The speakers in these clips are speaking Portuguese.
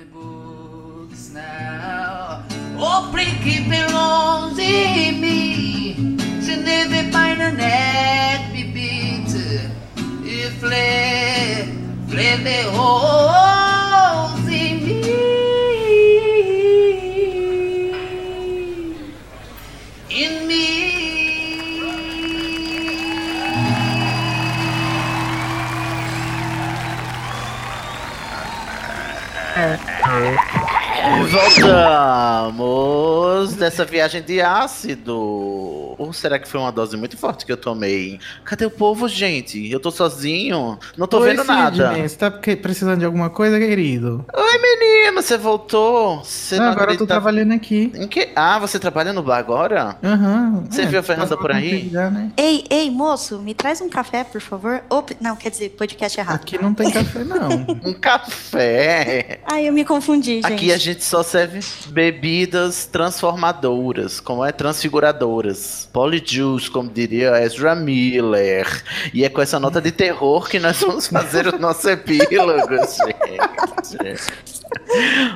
the books now. Oh, Blinky belongs in me. She never find a net be beat. If play, play the whole. Voltamos dessa viagem de ácido. Ou será que foi uma dose muito forte que eu tomei? Cadê o povo, gente? Eu tô sozinho, não tô Oi, vendo nada. Sidney, Você tá precisando de alguma coisa, querido? Oi, menino, você voltou? Você Ah, não agora eu tô acredita- trabalhando aqui. Em que? Ah, você trabalha no bar agora? Aham. Você viu a Fernanda por aí? Já, né? Ei, ei, moço, me traz um café, por favor. Op, não, quer dizer, podcast errado. Aqui não tem café, não. Um café. Ai, eu me confundi, gente. Aqui a gente só serve bebidas transformadoras, como é transfiguradoras. Polyjuice, como diria Ezra Miller. E é com essa nota de terror que nós vamos fazer o nosso epílogo, gente.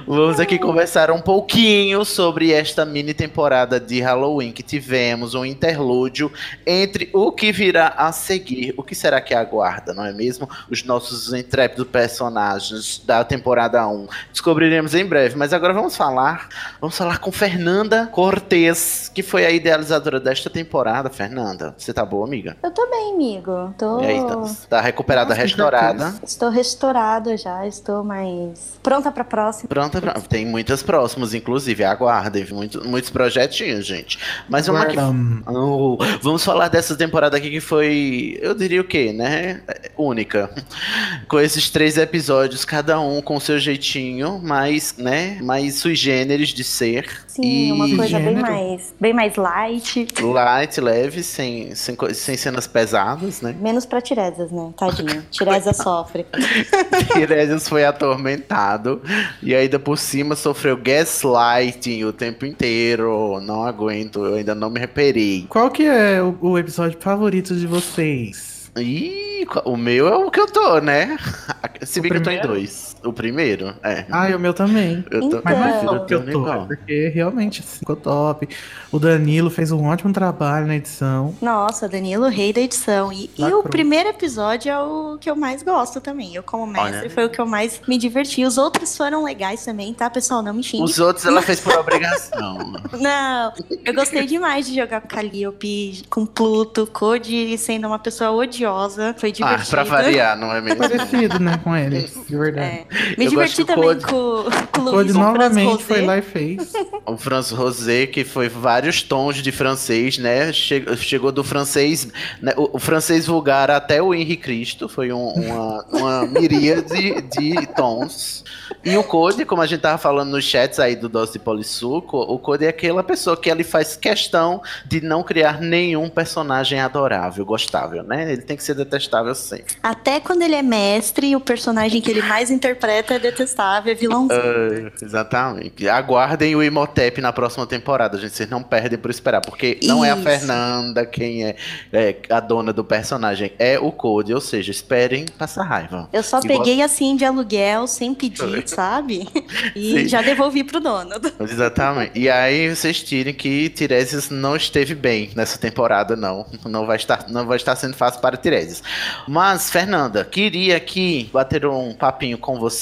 Vamos aqui conversar um pouquinho sobre esta mini temporada de Halloween que tivemos, um interlúdio entre o que virá a seguir. O que será que aguarda, não é mesmo? Os nossos intrépidos personagens da temporada 1. Descobriremos em breve, mas agora vamos falar, vamos falar com Fernanda Cortez, que foi a idealizadora desta temporada. Fernanda, você tá boa, amiga? Eu tô bem, amigo. Tô... E aí, tá, tá recuperada, Nossa, restaurada? Estou restaurada já, estou mais pronta pra próxima. Pronta pra... Tem muitas próximas, inclusive, aguardem. Muito, muitos projetinhos, gente. Mas vamos aqui. Guardam. Oh, vamos falar dessa temporada aqui que foi, eu diria o quê, né? Única. Com esses três episódios, cada um com seu jeitinho, mais, né? Mais sui generis de ser. Sim, e uma coisa bem mais, bem mais light. light, leve, sem, sem, sem cenas pesadas, né? Menos pra Tiresias, né? Tadinho. Tiresias sofre. Tiresias foi atormentado e ainda por cima sofreu gaslighting o tempo inteiro. Não aguento, eu ainda não me reparei. Qual que é o, o episódio favorito de vocês? Ih, o meu é o que eu tô, né? Se bem que eu tô em dois. O primeiro, é. Ah, e o meu também. Eu tô, Então. Mas não é É, só porque eu tô, é porque realmente assim, ficou top. O Danilo fez um ótimo trabalho na edição. Nossa, Danilo, rei da edição. E, e Lacrou. o primeiro episódio é o que eu mais gosto também. Eu, como mestre, Olha. foi o que eu mais me diverti. Os outros foram legais também, tá, pessoal? Não me xingue. Os outros ela fez por obrigação. Não, eu gostei demais de jogar com Calliope, com Pluto, Code sendo uma pessoa odiosa. Foi ah, divertido. pra variar, não é mesmo? Parecido, né, com eles, de verdade. É. Me Eu diverti também Code. com, com o O Luiz Code novamente foi lá e fez. O Franz Rosé, que foi vários tons de francês, né? Che- Chegou do francês, né? o, o francês vulgar até o Henri Cristo, foi um- uma, uma miríade de tons. E o Code, como a gente tava falando nos chats aí do Doce de Polissuco, o Code é aquela pessoa que ele faz questão de não criar nenhum personagem adorável, gostável, né? Ele tem que ser detestável sempre. Até quando ele é mestre, o personagem que ele mais interpreta é detestável, é vilãozinho. É, exatamente. Aguardem o Imhotep na próxima temporada, gente. Vocês não perdem por esperar, porque não é a Isso. Fernanda quem é, é a dona do personagem, é o Code. Ou seja, esperem passar raiva. Eu só E peguei assim de aluguel, sem pedir, sabe? E Sim. já devolvi pro dono. Exatamente. E aí vocês tirem que Tiresias não esteve bem nessa temporada, não. Não vai estar, não vai estar sendo fácil para Tiresias. Mas, Fernanda, queria aqui bater um papinho com você,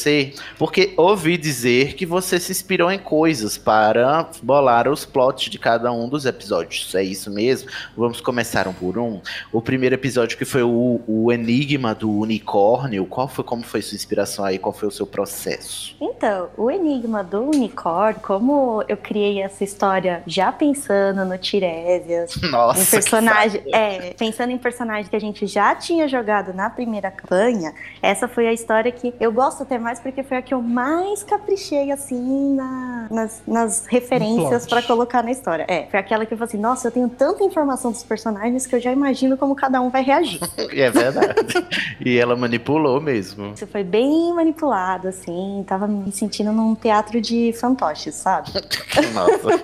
porque ouvi dizer que você se inspirou em coisas para bolar os plots de cada um dos episódios. É isso mesmo? Vamos começar um por um. O primeiro episódio que foi o, o Enigma do Unicórnio. Qual foi, como foi sua inspiração aí? Qual foi o seu processo? Então, o enigma do unicórnio, como eu criei essa história já pensando no Tiresias, Nossa. que personagem, é, pensando em personagem que a gente já tinha jogado na primeira campanha, essa foi a história que eu gosto até mais porque foi a que eu mais caprichei assim na na- nas, nas referências pra colocar na história. É, foi aquela que eu falei assim, nossa, eu tenho tanta informação dos personagens que eu já imagino como cada um vai reagir. E é verdade. e ela manipulou mesmo. Isso foi bem manipulado, assim, tava me sentindo num teatro de fantoches, sabe? Nossa,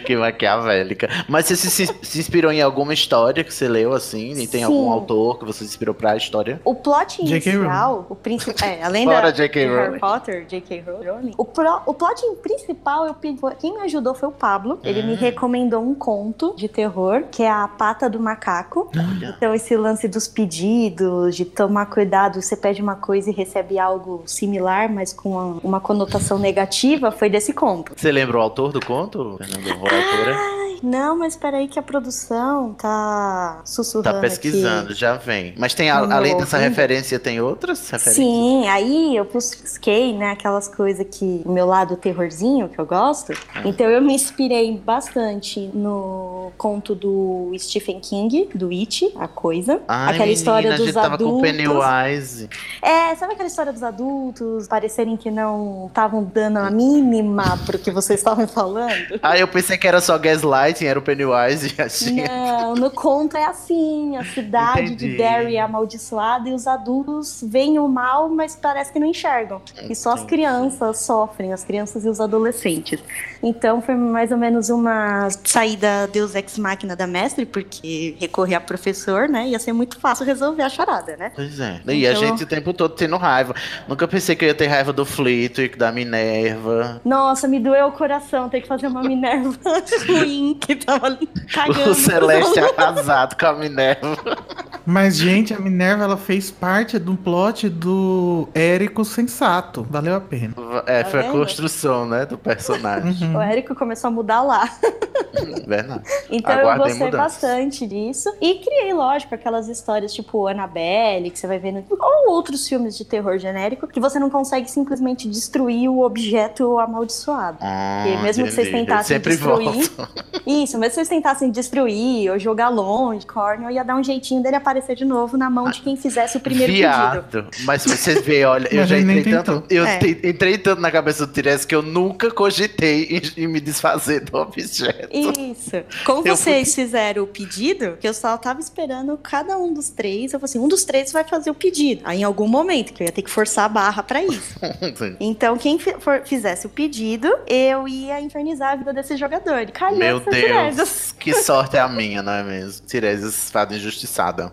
que maquiavélica. Mas você se, se inspirou em alguma história que você leu, assim? E tem Sim. algum autor que você se inspirou pra história? O plot inicial, o principal, é, além Fora da J.K. de Harry Rowling. Potter, J.K. Rowling, o, pro- o plot principal, eu pedi, quem me ajudou foi o Pablo. Ele Hum. me recomendou um conto de terror, que é a Pata do Macaco. Olha. Então esse lance dos pedidos, de tomar cuidado, você pede uma coisa e recebe algo similar, mas com uma, uma conotação negativa, foi desse conto. Você lembra o autor do conto, Fernando? Ou a autora? Ai, não, mas peraí que a produção tá sussurrando Tá pesquisando, aqui. já vem. Mas tem, a- além dessa referência, tem outras referências? Sim, aí eu busquei, né, aquelas coisas que o meu lado terrorzinho que eu gosto. Ah. Então eu me inspirei bastante no conto do Stephen King, do It, a coisa. Ai, aquela história menina, a dos gente tava com adultos. Pennywise. É, sabe aquela história dos adultos parecerem que não estavam dando a mínima pro que vocês estavam falando? Ah, eu pensei que era só Gaslighting, era o Pennywise. Assim. Não, no conto é assim, a cidade Entendi. de Derry é amaldiçoada e os adultos veem o mal, mas parece que não enxergam. E só as Entendi. crianças sofrem, as crianças e os adolescentes. Então foi mais ou menos uma saída Deus Ex Máquina da mestre, porque recorrer a professor, né, ia ser muito fácil resolver a charada, né? Pois é. E a Então- gente o tempo todo tendo raiva. Nunca pensei que eu ia ter raiva do Flitwick, da Minerva. Nossa, me doeu o coração ter que fazer uma Minerva ruim que tava cagando. O Celeste arrasado com a Minerva. Mas, gente, a Minerva ela fez parte do plot do Érico Sensato. Valeu a pena. É, Tá foi a construção, né, do personagem. Uhum. O Érico começou a mudar lá. Verdade. Então eu Aguardem gostei mudanças. bastante disso. E criei, lógico, aquelas histórias tipo Annabelle, que você vai vendo, ou outros filmes de terror genérico, que você não consegue simplesmente destruir o objeto amaldiçoado. Ah, E mesmo que vocês tentassem Sempre destruir- volta. Isso, mas se vocês tentassem destruir ou jogar longe, Cornel, ia dar um jeitinho dele aparecer de novo na mão de quem fizesse o primeiro pedido. Viado. Mas se você vê, olha, eu Mas já entrei tanto. Eu É. te- entrei tanto na cabeça do Tirese que eu nunca cogitei em, em me desfazer do objeto. Isso. Como Eu vocês fizeram o pedido, que eu só tava esperando cada um dos três. Eu falei assim: um dos três vai fazer o pedido. Aí em algum momento, que eu ia ter que forçar a barra pra isso. Então, quem for- fizesse o pedido, eu ia infernizar a vida desse jogador. Calhou Meu Tiresias. Deus, que sorte é a minha, não é mesmo? Tiresias fada injustiçada.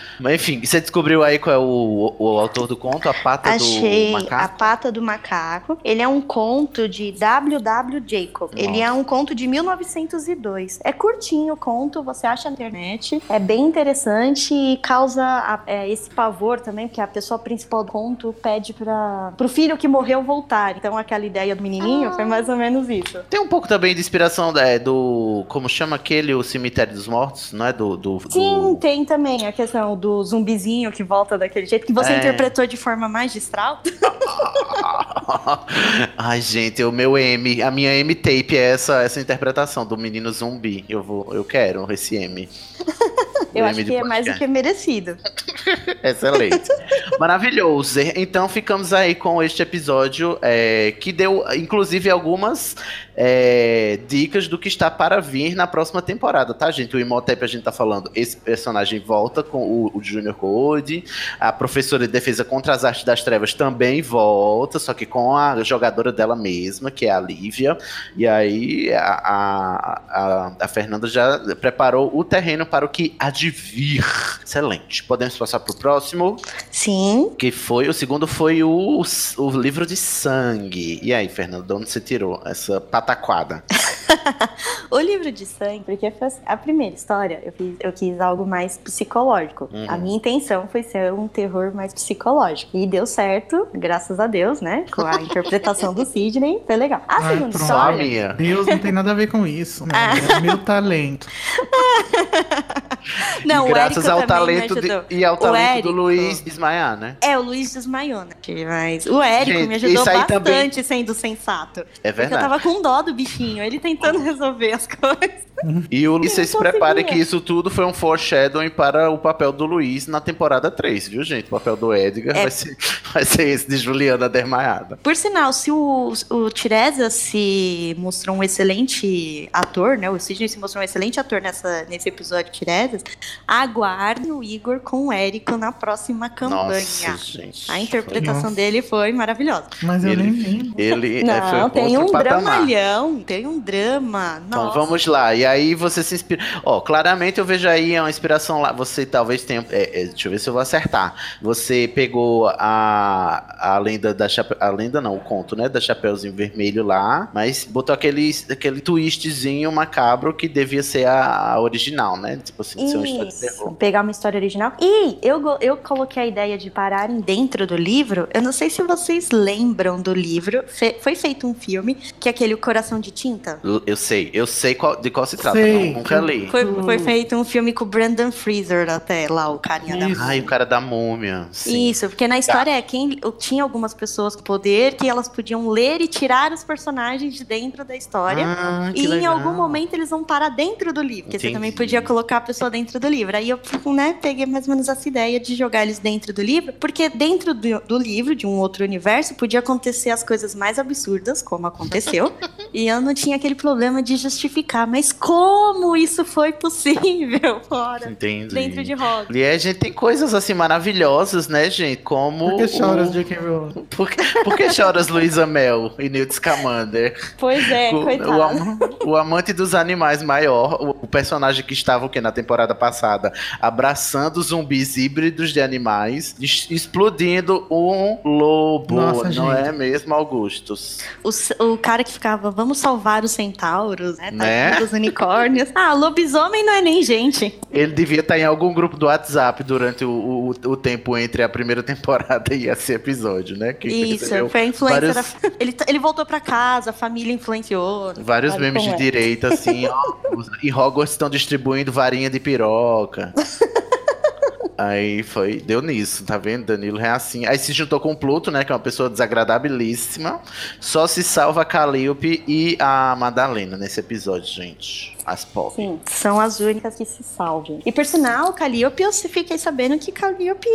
Mas enfim, você descobriu aí qual é o, o autor do conto? A pata Achei do A macaco? Pata do Macaco. Ele é um conto de W.W. Jacob. Ele é um conto de 1902. É curtinho o conto, você acha na internet. É bem interessante e causa a- é, esse pavor também, porque a pessoa principal do conto pede para pro filho que morreu voltar. Então aquela ideia do menininho foi mais ou menos isso. Tem um pouco também de inspiração é, do. Como chama aquele? O Cemitério dos Mortos, não é? Do. do, do- Sim, tem também a questão do zumbizinho que volta daquele jeito que você É. interpretou de forma magistral. Ai, gente, o meu M, a minha M-tape é essa, essa interpretação do menino zumbi. Eu vou, eu quero esse M. Eu O acho M que é mais do que merecido. Excelente. Maravilhoso. Então ficamos aí com este episódio é, que deu, inclusive, algumas é, dicas do que está para vir na próxima temporada, tá, gente? O Imhotep a gente tá falando, esse personagem volta com o, o Junior Code, a professora de defesa contra as artes das trevas também volta, só que com a jogadora dela mesma, que é a Lívia. E aí a, a, a, a Fernanda já preparou o terreno para o que há de vir. Excelente. Podemos passar pro próximo, Sim. que foi, o segundo foi o, o livro de sangue. E aí, Fernanda, de onde você tirou essa pataquada? O livro de sangue, porque foi assim, a primeira história, eu, fiz- eu quis algo mais psicológico. Uhum. A minha intenção foi ser um terror mais psicológico. E deu certo, graças a Deus, né? Com a interpretação do Sidney, foi legal. A Ai, segunda pronto. História. Deus não tem nada a ver com isso, né? Ah. É meu talento. Não, o graças ao talento de- e ao O talento Érico- do Luiz desmaiar, né? É, o Luiz desmaiou, né? Mas o Érico Gente, me ajudou bastante também- sendo sensato. É Porque eu verdade. tava com dó do bichinho, ele tentando resolver as coisas. E o Luiz, vocês se preparem que isso tudo foi um foreshadowing para o papel do Luiz na temporada 3, viu, gente? O papel do Edgar É. vai, ser, vai ser esse de Juliana Dermaiada. Por sinal, se o, o Tiresa se mostrou um excelente ator, né? O Sidney se mostrou um excelente ator nessa, nesse episódio de Tiresias, aguarde o Igor com o Érico na próxima campanha. Nossa, gente. A interpretação Nossa. dele foi maravilhosa. Mas eu Ele- nem vi. Ele é, Não, foi tem um patamar. dramalhão, tem um drama. Então Nossa. vamos lá. E aí você se inspira. Ó, claramente eu vejo aí uma inspiração lá. Você talvez tenha. é, é, deixa eu ver se eu vou acertar. Você pegou a, a lenda da Chape... A lenda não, o conto, né? Da Chapeuzinho Vermelho lá. Mas botou aquele, aquele twistzinho macabro que devia ser a, a original, né? Tipo assim, ser uma história de Isso, terror. pegar uma história original. E eu, eu coloquei a ideia de pararem dentro do livro. Eu não sei se vocês lembram do livro. Fe- foi feito um filme, que é aquele O Coração de Tinta. Eu- Eu sei, eu sei qual- de qual se trata. Sei. não- nunca li. Foi, Hum. foi feito um filme com o Brandon Fraser até lá, o carinha da Isso. Ai, o cara da múmia. Sim. Isso, porque na história é quem tinha algumas pessoas com poder que elas podiam ler e tirar os personagens de dentro da história. Ah, E em legal. algum momento eles vão parar dentro do livro, porque você Entendi. também podia colocar a pessoa dentro do livro. Aí eu, né, peguei mais ou menos essa ideia de jogar eles dentro do livro, porque dentro do, do livro, de um outro universo, podia acontecer as coisas mais absurdas, como aconteceu, e eu não tinha aquele problema de justificar. Mas como isso foi possível fora, Entendi. dentro de Hogwarts? E a gente tem coisas assim maravilhosas, né, gente? Como. Por que choras, o... J.K. Rowling? Por que, por que choras Luísa Mel e Newt Scamander? Pois é, o, coitado. o am- o amante dos animais maior, o, o personagem que estava o que na temporada passada, abraçando zumbis híbridos de animais, explodindo um lobo, Nossa, não gente. é mesmo, Augustus? O, o cara que ficava, vamos salvar os centauros, né? Né? Tadinho dos unicórnios. Ah, lobisomem não é nem gente. Ele devia estar em algum grupo do WhatsApp durante o, o, o tempo entre a primeira temporada e esse episódio, né? Que Isso, foi a influência vários- da... ele, ele voltou pra casa, a família influenciou. Vários memes de é? direita, assim, ó. os- E Hogwarts estão distribuindo varinha de piroca. Aí foi, deu nisso, tá vendo? Danilo é assim. Aí se juntou com o Pluto, né? Que é uma pessoa desagradabilíssima. Só se salva a Calliope e a Madalena nesse episódio, gente. As pop. Sim, são as únicas que se salvam. E por sinal, Calliope, eu fiquei sabendo que Calliope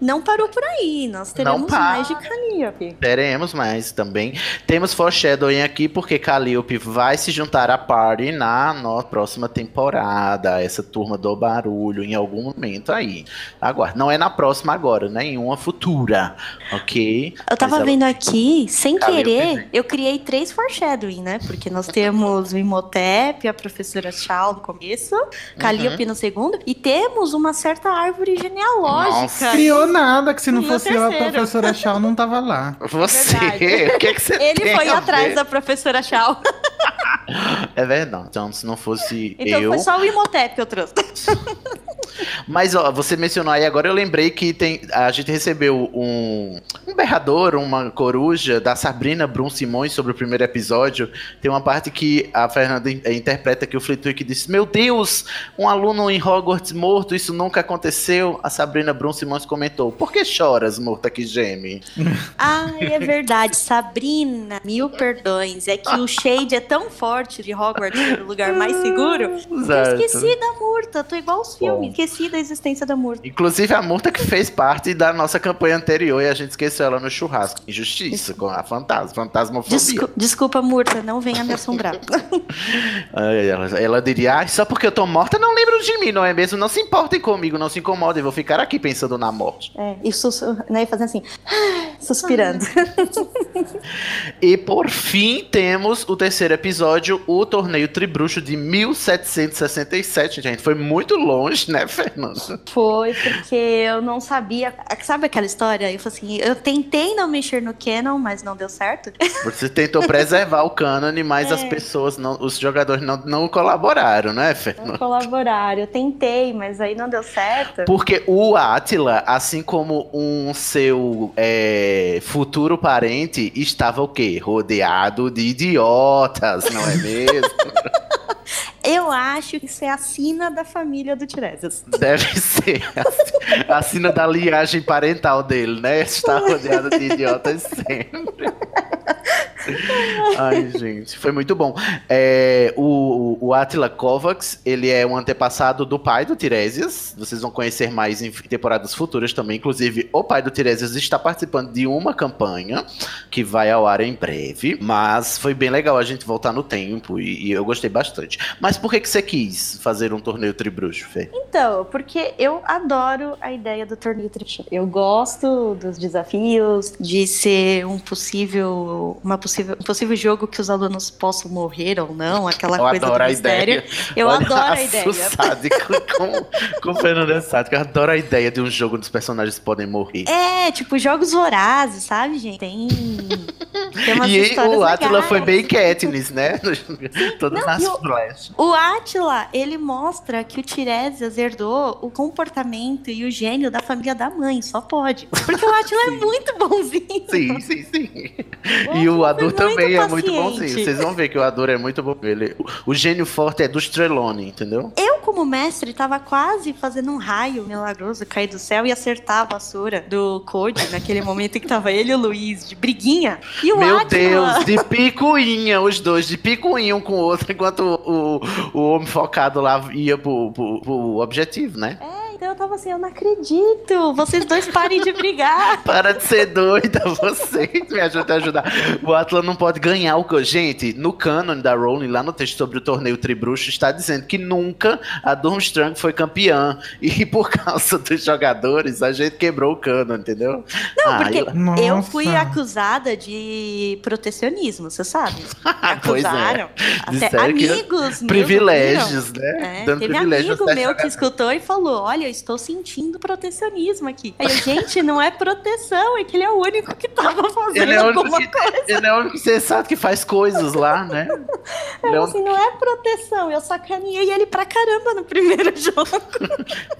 não parou por aí. Nós teremos mais de Calliope. Teremos mais também. Temos foreshadowing aqui, porque Calliope vai se juntar à party na no- próxima temporada. Essa turma do barulho, em algum momento aí. Aguarde. Não é na próxima agora, né? Em uma futura. Ok? Eu tava Mas ela- vendo aqui, sem Calliope, querer, né? eu criei três foreshadowing, né? Porque nós temos o Imhotep, a professora Shaw no começo, Uhum. Calliope no segundo, e temos uma certa árvore genealógica. Nossa. Criou nada, que se não fosse eu, a professora Shaw não tava lá. Você, Verdade. o que, é que você Ele tem foi a atrás ver? da professora Shaw. É verdade. Então, se não fosse Então eu. foi só o Imhotep que eu trouxe. Mas ó, você mencionou aí agora, eu lembrei que tem, a gente recebeu um, um berrador, uma coruja da Sabrina Brum Simões sobre o primeiro episódio. Tem uma parte que a Fernanda in- interpreta que o Flitwick disse: Meu Deus, um aluno em Hogwarts morto, isso nunca aconteceu. A Sabrina Brum Simões comentou: Por que choras, morta que geme? Ai, é verdade. Sabrina, mil perdões. É que o Shade é tão forte de Hogwarts ser o lugar mais seguro. Eu esqueci da Murta. Tô igual os filmes. Bom. Esqueci da existência da Murta. Inclusive a Murta que fez parte da nossa campanha anterior e a gente esqueceu ela no churrasco. Injustiça com a fantasma, fantasmofobia. Descu- desculpa, Murta. Não venha me assombrar. Ela, ela diria, ah, só porque eu tô morta não lembram de mim, não é mesmo? Não se importem comigo, não se incomodem, vou ficar aqui pensando na morte. É, e sus né, fazendo assim, suspirando. E por fim temos o terceiro episódio, o torneio Tribruxo de 1767, gente. Foi muito longe, né, Fernanda? Foi porque eu não sabia. Sabe aquela história? Eu falei assim, eu tentei não mexer no canon, mas não deu certo. Você tentou preservar o cânone, mas É. as pessoas, não, os jogadores não, não colaboraram, né, Fernanda? Não colaboraram. Eu tentei, mas aí não deu certo. Porque o Átila, assim como um seu é, futuro parente, estava o quê? Rodeado de idiotas, não é mesmo? Eu acho que isso é a sina da família do Tiresias. Deve ser a sina da linhagem parental dele, né? Está rodeado de idiotas sempre. Ai, gente, foi muito bom. É, o, o Attila Kovacs, ele é um antepassado do pai do Tiresias. Vocês vão conhecer mais em temporadas futuras também. Inclusive, o pai do Tiresias está participando de uma campanha que vai ao ar em breve. Mas foi bem legal a gente voltar no tempo e, e eu gostei bastante. Mas por que, que você quis fazer um torneio tribruxo, Fê? Então, porque eu adoro a ideia do torneio tribruxo. Eu gosto dos desafios, de ser um possível, uma possível, um possível jogo que os alunos possam morrer ou não, aquela Eu coisa adoro do a mistério. ideia. Eu Olha adoro a ideia. Sádico com, com o Fernando Sádico. Eu adoro a ideia de um jogo onde os personagens podem morrer. É, tipo, jogos vorazes, sabe, gente? Tem. tem umas E o Atila foi bem Katniss, né? Todas Não, nas e o- Átila, ele mostra que o Tiresias herdou o comportamento e o gênio da família da mãe, só pode. Porque o Átila é muito bonzinho. Sim, sim, sim. O E o foi também é muito paciente. bonzinho. Vocês vão ver que o Ador é muito bom. Ele, o gênio forte é do Strelone, entendeu? Eu, como mestre, tava quase fazendo um raio milagroso cair do céu e acertar a vassoura do Code naquele momento em que tava ele e o Luiz de briguinha. E o Meu Átila. Deus, de picuinha, os dois, de picuinha um com o outro, enquanto o, o, o homem focado lá ia pro, pro, pro objetivo, né? É, então eu tava assim, eu não acredito. Vocês dois parem de brigar. Para de ser doida, vocês me ajudem a ajudar. O Atlas não pode ganhar o que. Gente, no canon da Rowling, lá no texto sobre o torneio Tribruxo, está dizendo que nunca a Durmstrang foi campeã. E por causa dos jogadores, a gente quebrou o canon, entendeu? Não, Ah, porque eu- eu fui acusada de protecionismo, você sabe? Me Pois é. acusaram. Que amigos meus ouviram. Privilégios, né? É, Dando teve privilégios amigo meu que escutou e falou: Olha, eu estou sentindo protecionismo aqui. Aí eu, gente, não é proteção, é que ele é o único que tava fazendo Ele é, o único alguma que, coisa. ele é o único sensato que faz coisas lá, né? Ele é Eu, um assim, não é proteção, eu sacaneei ele pra caramba no primeiro jogo.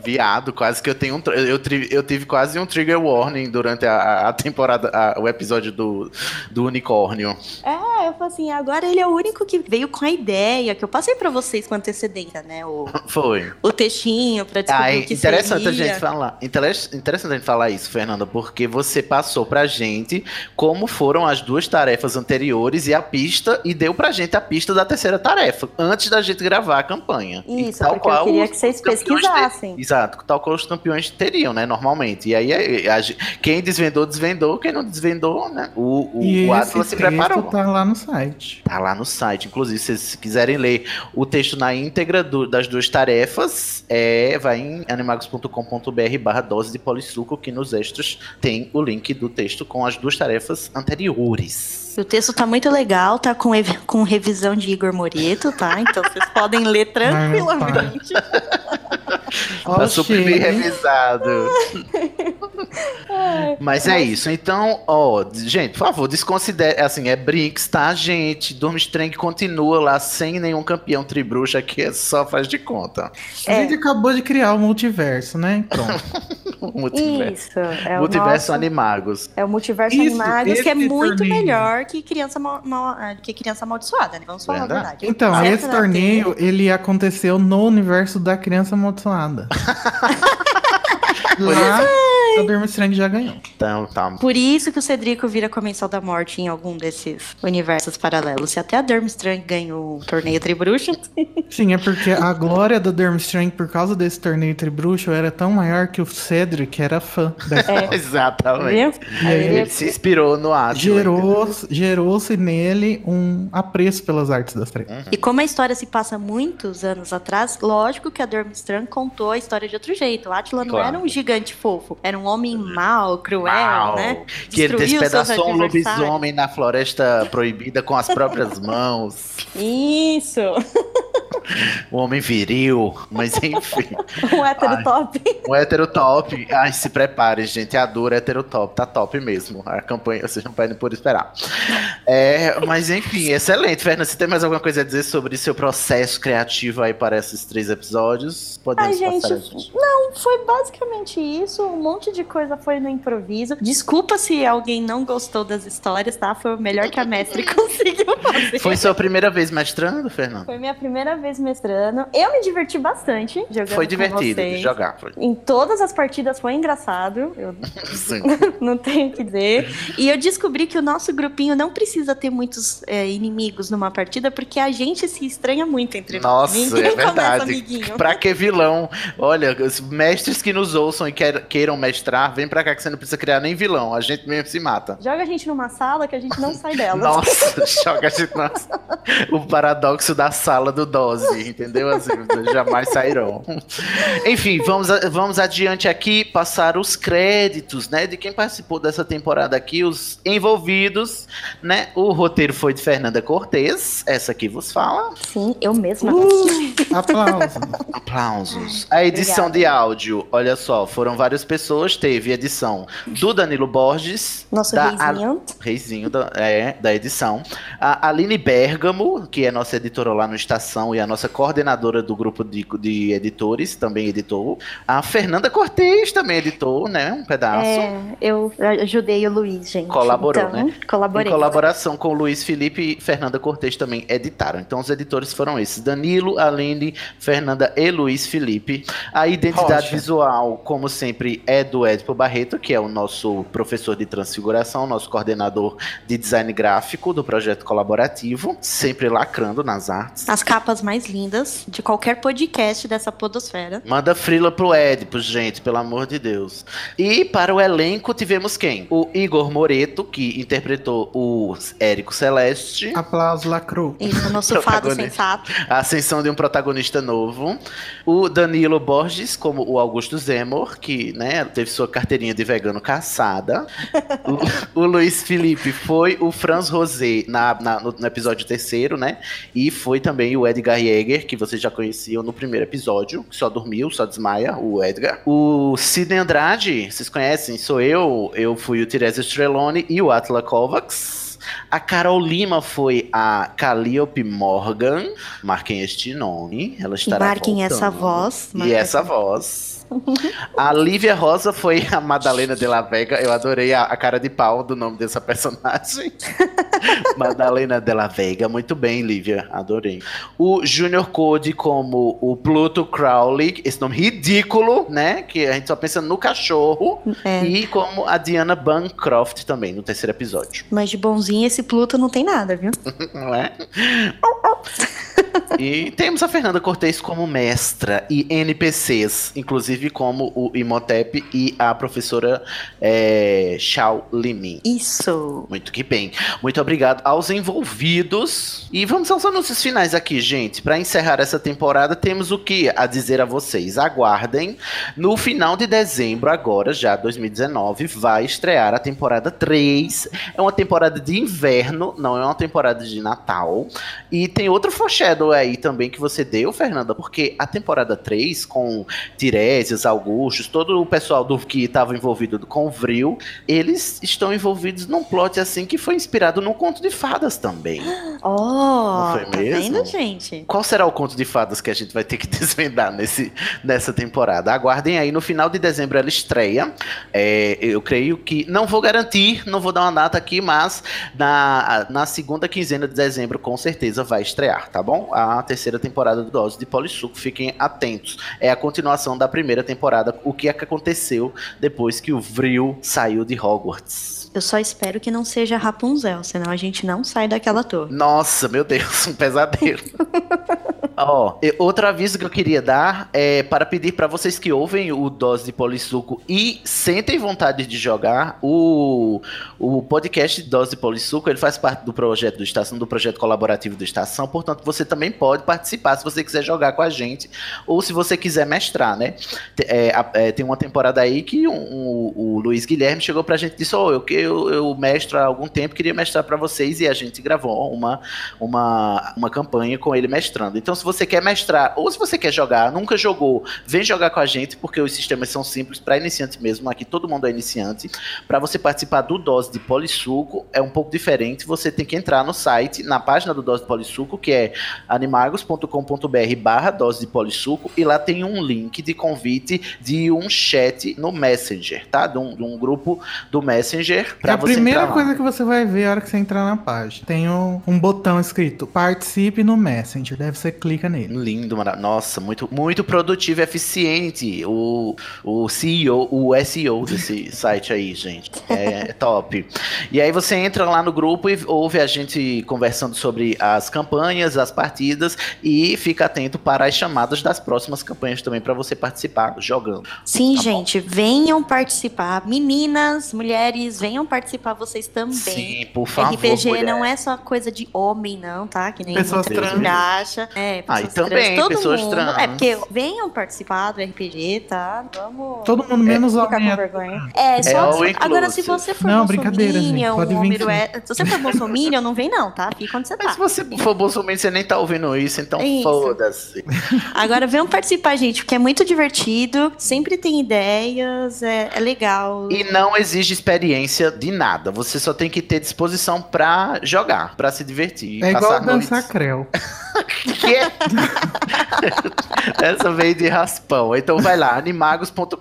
viado, quase que eu tenho um. Eu, eu tive quase um trigger warning durante a, a temporada, a- o episódio do, do unicórnio. É, eu falei assim, agora ele é o único que veio com a ideia, que eu passei pra vocês com antecedência, né? O, Foi. o textinho pra descobrir é o que interessante a seria. gente falar. Intere- Interessante a gente falar isso, Fernanda, porque você passou pra gente como foram as duas tarefas anteriores e a pista, e deu pra gente a pista da terceira tarefa, antes da gente gravar a campanha. E Isso, porque eu queria que vocês pesquisassem. ter- Exato, tal qual os campeões teriam, né, normalmente. E aí, a- a gente- quem desvendou, desvendou, quem não desvendou, né, o, o, E o Atlas se texto preparou. tá lá no site. Tá lá no site. Inclusive, se vocês quiserem ler o texto na íntegra do- das duas tarefas, é, vai em animagos.com.br barra dose de polissuco, que nos extras tem o link do texto com as duas tarefas anteriores. O texto tá muito legal, tá com, com revisão de Igor Moreto, tá? Então vocês podem ler tranquilamente. Ó, Tá o super hein? revisado. Mas é isso. Então, ó, gente, por favor, desconsidere. Assim, é Brinks, tá, gente? Durmstrang continua lá sem nenhum campeão tribruxa que é só faz de conta. A gente acabou de criar o multiverso, né? Pronto. O multiverso. Isso, é o multiverso nosso- Animagos. É o multiverso Isso, Animagos, que é muito torneio. melhor que criança, mal, mal- ah, que criança amaldiçoada, né? Vamos falar Verdade. a verdade. Então, Certo, esse né? torneio, ele aconteceu no universo da criança amaldiçoada. Lá, a Durmstrang já ganhou. Então, tá. Por isso que o Cedrico vira comensal da morte em algum desses universos paralelos. Se até a Durmstrang ganhou o torneio Tribruxo, Sim, é porque a glória do Durmstrang por causa desse torneio tribruxo era tão maior que o Cedric era fã dessa É. Exatamente. viu? E aí Ele se inspirou no Atlas. Gerou, gerou-se nele um apreço pelas artes das trevas. E como a história se passa muitos anos atrás, lógico que a Durmstrang contou a história de outro jeito. O Átila não Claro. era um gigante fofo, era um homem mau, cruel, Uau. né? Que ele despedaçou um lobisomem na floresta proibida com as próprias mãos. Isso! Um homem viril, mas enfim. Um hétero top. Um hétero top. Ai, se prepare, gente. A dor hétero top. Tá top mesmo. A campanha, vocês não podem por esperar. É, mas enfim, excelente. Fernanda, você tem mais alguma coisa a dizer sobre seu processo criativo aí para esses três episódios? Podemos Ai, gente, passar adiante. não, Então foi basicamente isso. Um monte de coisa foi no improviso. Desculpa se alguém não gostou das histórias, tá? Foi o melhor que a mestre conseguiu fazer. Foi sua primeira vez mestrando, Fernando? Foi minha primeira vez mestrando. Eu me diverti bastante jogando Foi divertido de jogar. Foi. Em todas as partidas foi engraçado. Eu Sim. não tenho o que dizer. E eu descobri que o nosso grupinho não precisa ter muitos é, inimigos numa partida, porque a gente se estranha muito entre nós. Nossa, é começa verdade. amiguinho. Pra que vilão? Olha, mestres que nos ouçam e queiram mestrar, vem pra cá que você não precisa criar nem vilão. A gente mesmo se mata. Joga a gente numa sala que a gente não sai dela. Nossa, joga a gente na... O paradoxo da sala do Dose, entendeu? Assim, jamais sairão. Enfim, vamos, vamos adiante aqui, passar os créditos, né? De quem participou dessa temporada aqui, os envolvidos, né? O roteiro foi de Fernanda Cortez, essa aqui vos fala. Sim, eu mesma. Uh, aplausos. Aplausos. A edição Obrigada. de áudio, olha só, foram várias pessoas. Teve edição do Danilo Borges. Nosso da reizinho. reizinho da, é, da edição. A Aline Bergamo, que é nossa editora lá no Estação e a nossa coordenadora do grupo de, de editores, também editou. A Fernanda Cortez também editou, né? Um pedaço. É, eu ajudei o Luiz, gente. Colaborou, então, né? Colaborei. Em colaboração com o Luiz Felipe e Fernanda Cortez também editaram. Então os editores foram esses: Danilo, Aline, Fernanda e Luiz Felipe. A identidade Rocha. visual, como sempre, é do Edipo Barreto, que é o nosso professor de transfiguração, nosso coordenador de design gráfico do projeto colaborativo, sempre lacrando nas artes. As capas mais lindas de qualquer podcast dessa podosfera. Manda frila pro Edipo, gente, pelo amor de Deus. E para o elenco tivemos quem? O Igor Moreto, que interpretou o Érico Celeste. Aplausos, lacrou. Isso, nosso fado sensato. A ascensão de um protagonista novo. O Danilo Borges, como o Augusto Zemor, que né, teve sua carteirinha de vegano caçada. o, o Luiz Felipe foi o Franz Rosé na, na- no, no episódio terceiro, né? E foi também o Edgar Jäger, que vocês já conheciam no primeiro episódio, que só dormiu, só desmaia, o Edgar. O Sidney Andrade, vocês conhecem? Sou eu. Eu fui o Tiresias Strelone e o Atla Kovacs. A Carol Lima foi a Calliope Morgan. Marquem este nome. Ela estará Marquem voltando. essa voz. E marquem essa voz. A Lívia Rosa foi a Madalena de la Vega. Eu adorei a, a cara de pau do nome dessa personagem. Madalena de la Vega. Muito bem, Lívia. Adorei. O Junior Code como o Pluto Crowley. Esse nome ridículo, né? Que a gente só pensa no cachorro. É. E como a Diana Bancroft também, no terceiro episódio. Mas de bonzinho esse Pluto não tem nada, viu? Não é? E temos a Fernanda Cortez como mestra e NPCs, inclusive como o Imhotep e a professora é, Xiao Limin. Isso. Muito que bem. Muito obrigado aos envolvidos. E vamos aos anúncios finais aqui, gente. Para encerrar essa temporada, temos o que a dizer a vocês. Aguardem. No final de dezembro, agora, já 2019, vai estrear a temporada 3. É uma temporada de inverno, não é uma temporada de Natal. E tem outro foreshadow aí também que você deu, Fernanda, porque a temporada 3, com Tiresias, Augustus, todo o pessoal do que estava envolvido com o Vril, eles estão envolvidos num plot assim que foi inspirado num conto de fadas também. Oh, foi tá mesmo? vendo, gente? Qual será o conto de fadas que a gente vai ter que desvendar nesse, nessa temporada? Aguardem aí, no final de dezembro ela estreia. É, eu creio que. Não vou garantir, não vou dar uma data aqui, mas na, na segunda quinzena de dezembro, com certeza, vai estrear, tá bom? A terceira temporada do Dose de Polissuco. Fiquem atentos. É a continuação da primeira temporada, o que é que aconteceu depois que o Vril saiu de Hogwarts. Eu só espero que não seja Rapunzel, senão a gente não sai daquela torre. Nossa, meu Deus, um pesadelo. Ó, e outro aviso que eu queria dar é para pedir para vocês que ouvem o Dose de Polissuco e sentem vontade de jogar o, o podcast Dose de Polissuco, ele faz parte do projeto do Estação, do projeto colaborativo do Estação, portanto você também pode participar se você quiser jogar com a gente ou se você quiser mestrar, né? É, é, tem uma temporada aí que um- um- o Luiz Guilherme chegou pra gente e disse: Ô, eu, que eu, eu mestro há algum tempo, queria mestrar para vocês e a gente gravou uma, uma, uma campanha com ele mestrando. Então, se você quer mestrar, ou se você quer jogar, nunca jogou, vem jogar com a gente, porque os sistemas são simples para iniciante mesmo. Aqui todo mundo é iniciante. Para você participar do Dose de Polissuco, é um pouco diferente. Você tem que entrar no site, na página do Dose de Polissuco, que é animagos.com.br barra Dose de Polissuco, e lá tem um link de convite de um chat no Messenger, tá? De um, de um grupo do Messenger. É Pra a você primeira coisa que você vai ver a hora que você entrar na página. Tem um, um botão escrito Participe no Messenger. Daí você clica nele. Lindo, mara- nossa, muito, muito produtivo e eficiente. O, o CEO, o SEO desse site aí, gente. É, top. E aí você entra lá no grupo e ouve a gente conversando sobre as campanhas, as partidas e fica atento para as chamadas das próximas campanhas também para você participar jogando. Sim, Tá bom. gente, venham participar. Meninas, mulheres, venham participar vocês também. Sim, por favor. RPG mulher. não é só coisa de homem, não, tá? Que nem Pessoas muita gente trans. acha. É, Ah, e pessoas também, trans, todo pessoas mundo. trans. É, porque venham participar do RPG, tá? Vamos. Todo mundo menos ficar homem. com vergonha. É, só. all agora, se você for Não, brincadeira, gente. bolsominion, Pode um vir é- Se você for bolsominion, não vem não, tá? Fica onde você Mas tá. se você for Bolsonaro, você nem tá ouvindo isso, então Isso. foda-se. Agora venham participar, gente, porque é muito divertido. Sempre tem ideias, é, é legal. E não exige experiência de nada. Você só tem que ter disposição pra jogar, pra se divertir. É igual dançar creu. Que é? Essa veio de raspão. Então vai lá, animagos.com.br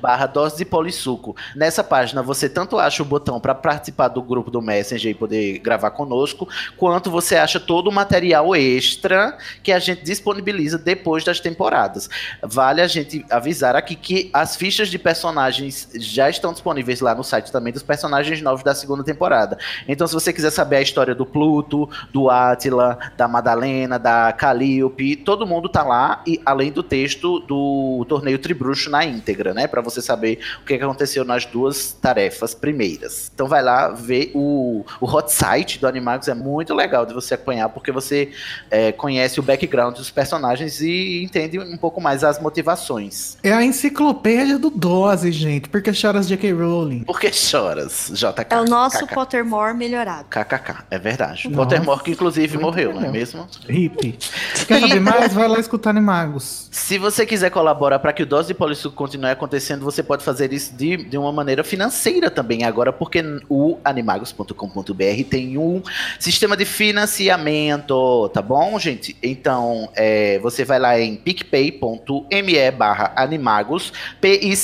barra dose de polissuco. Nessa página você tanto acha o botão para participar do grupo do Messenger e poder gravar conosco, quanto você acha todo o material extra que a gente disponibiliza depois das temporadas. Vale a gente avisar aqui que as fichas de personagens já estão disponíveis lá no site também dos personagens novos da segunda temporada. Então, se você quiser saber a história do Pluto, do Átila, da Madalena, da Calliope, todo mundo tá lá, e além do texto do torneio Tribruxo na íntegra, né? Pra você saber o que aconteceu nas duas tarefas primeiras. Então vai lá ver o, o hot site do Animagos, é muito legal de você acompanhar, porque você é, conhece o background dos personagens e entende um pouco mais as motivações. É a enciclopédia do Dose, gente. Porque choras J.K. Rowling. Que choras, JK? É o nosso KK. Pottermore melhorado. KKK, é verdade. Nossa, Pottermore que inclusive muito morreu, não é mesmo? Hip. Quer saber mais? Vai lá escutar Animagos. Se você quiser colaborar para que o Dose de Polissuco continue acontecendo, você pode fazer isso de, de uma maneira financeira também agora, porque o animagos.com.br tem um sistema de financiamento, tá bom, gente? Então, é, você vai lá em picpay.me barra animagos, picpay.me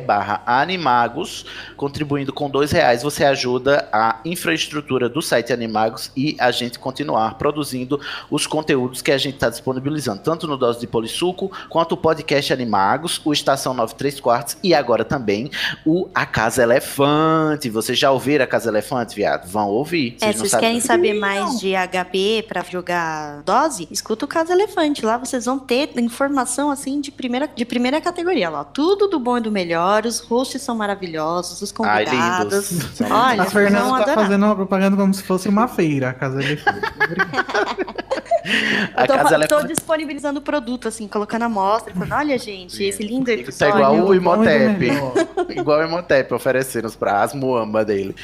barra animagos, contribuindo com dois reais, você ajuda a infraestrutura do site Animagos e a gente continuar produzindo os conteúdos que a gente está disponibilizando, tanto no Dose de Polissuco, quanto o podcast Animagos, o Estação 93 Quartos e agora também o A Casa Elefante. Vocês já ouviram A Casa Elefante, viado? Vão ouvir. É, não vocês querem saber mais de HP pra jogar dose? Escuta o Caso Elefante. Lá vocês vão ter informação assim de primeira, de primeira categoria. Lá. Tudo do bom e do melhor. Os hosts são maravilhosos, os Ai, convidados. São Olha, a Fernanda tá adorar. fazendo uma propaganda como se fosse uma feira, a casa dele. A Eu tô, Casa fa- tô Elefante disponibilizando o produto, assim, colocando a amostra, falando, olha, gente, esse lindo tá episódio. igual o melhor. Igual o Imhotep oferecendo para as muamba dele.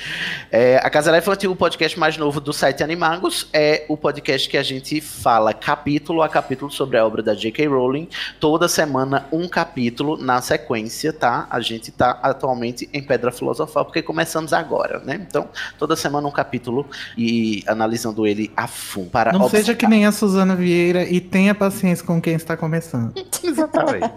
É, a Casa Elefante, o podcast mais novo do site Animagos, é o podcast que a gente fala capítulo a capítulo sobre a obra da J.K. Rowling. Toda semana um capítulo na sequência, tá? A gente tá atualmente em Pedra Filosofal, porque começamos agora, né? Então, toda semana um capítulo e analisando ele a fundo. Para Não seja obcecar. que nem a Suzana Vieira e tenha paciência com quem está começando. Exatamente.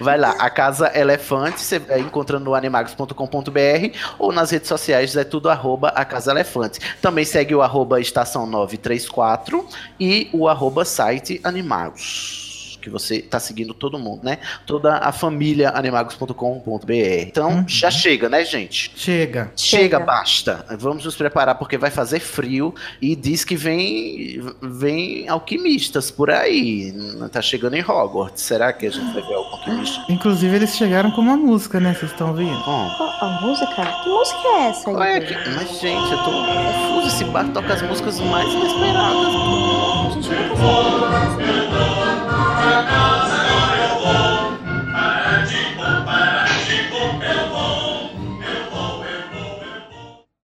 Vai lá, a Casa Elefante, você é, encontrando no animagos.com.br ou nas redes sociais é tudo arroba a Casa Elefante. Também segue o arroba estação 934 e o arroba site Animagos. Que você tá seguindo todo mundo, né? Toda a família animagos.com.br. Então, Uhum. já chega, né, gente? Chega. Chega, Chega. basta. Vamos nos preparar porque vai fazer frio e diz que vem vem alquimistas por aí. Tá chegando em Hogwarts. Será que a gente vai ver algum alquimista? Inclusive, eles chegaram com uma música, né? Vocês estão ouvindo? Bom, Qual a música? Que música é essa aí? é que... Mas, gente, eu tô confuso. Esse bar toca as músicas mais inesperadas. A gente nunca sabe.